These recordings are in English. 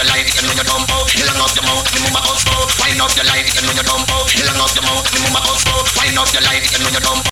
up your line, you know you dumb out. Hill up your mouth, me move my out slow. Wind up your line, you know you dumb out. Hill up your mouth, me move my out slow. Wind up your line, you know you dumb.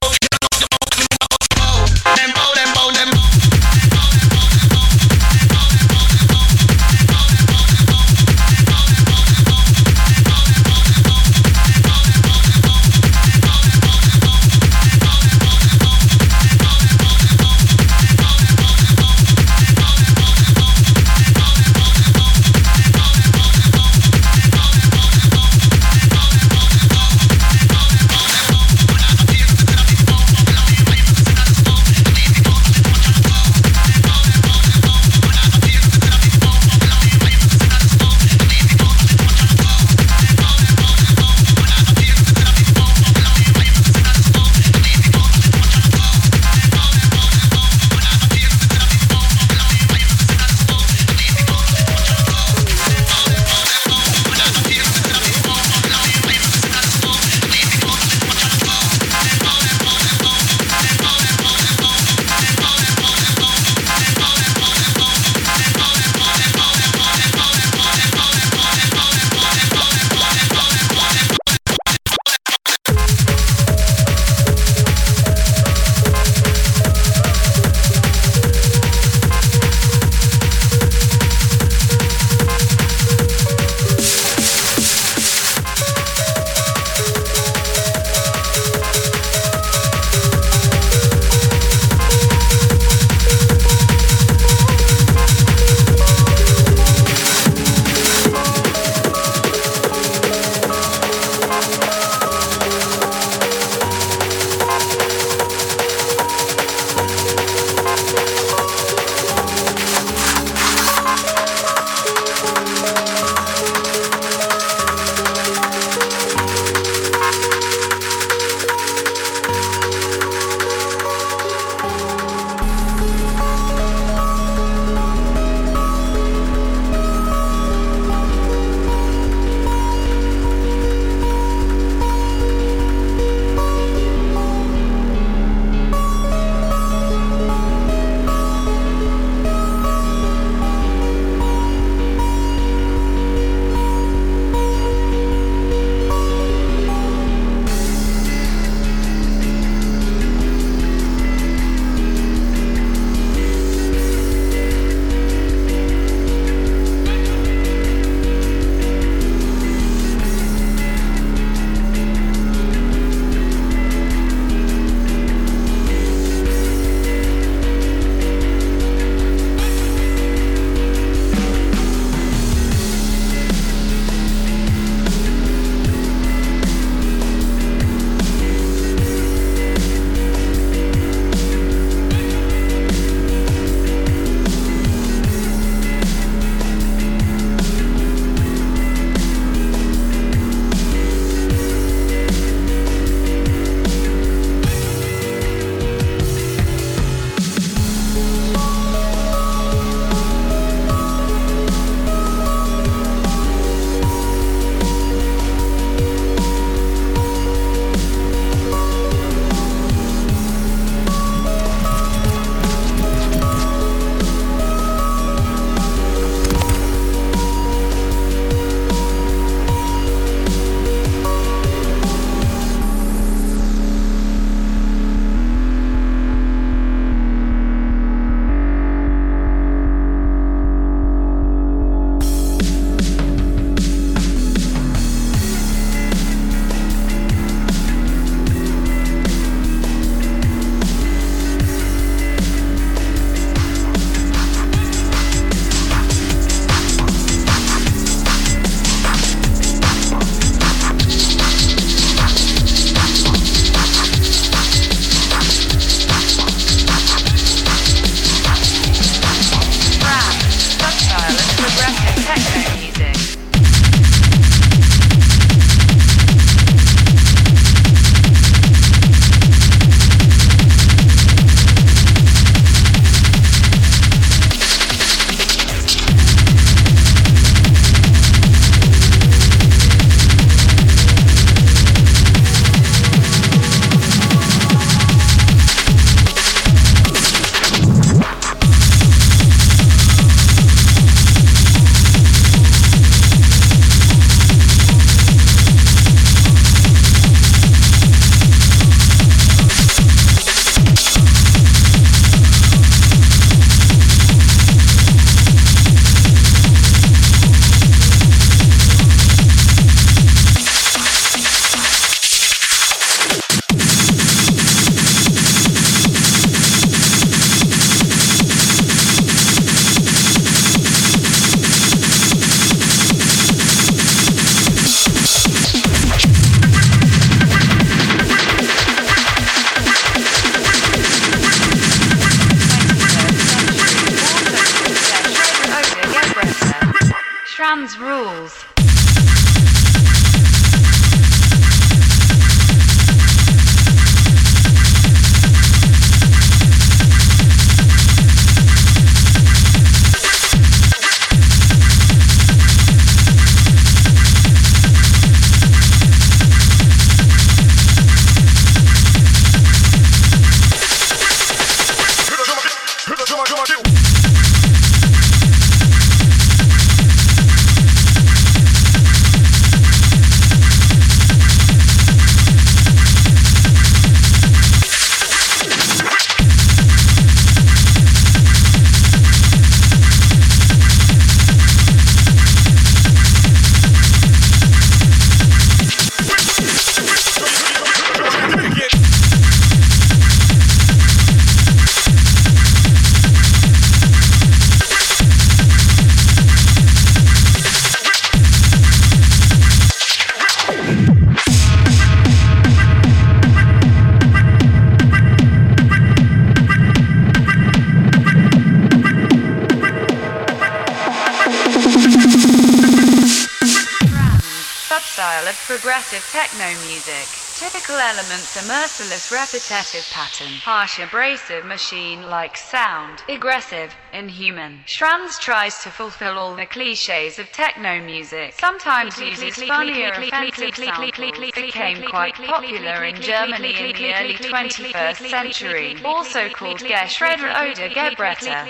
Merciless repetitive pattern, harsh abrasive machine-like sound, aggressive, inhuman. Schranz tries to fulfill all the cliches of techno music, sometimes uses funnier offensive samples, became quite popular in Germany in the early 21st century, also called Geschredder oder Gebretter.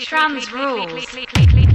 Schranz rules.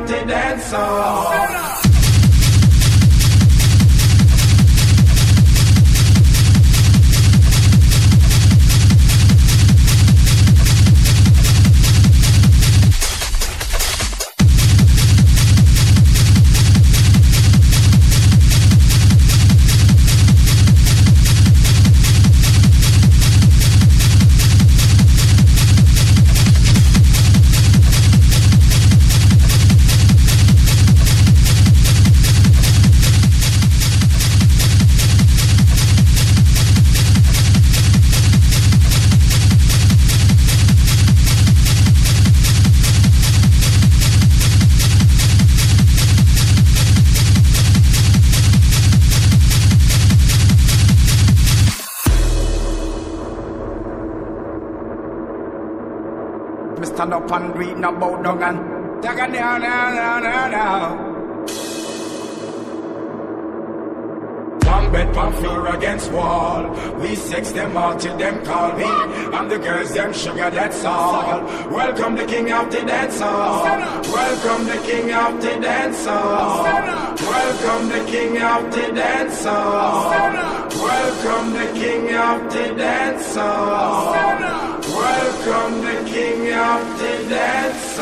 Of the stand up and read no bow down down, down, down, down. One bed pan floor against wall. We sex them all till them call me. And the girls them sugar, that's all. Welcome the king of the dance hall. Welcome the king of the dance hall. Welcome the king of the dance hall. Welcome the king of the dance hall. Welcome the king of the dance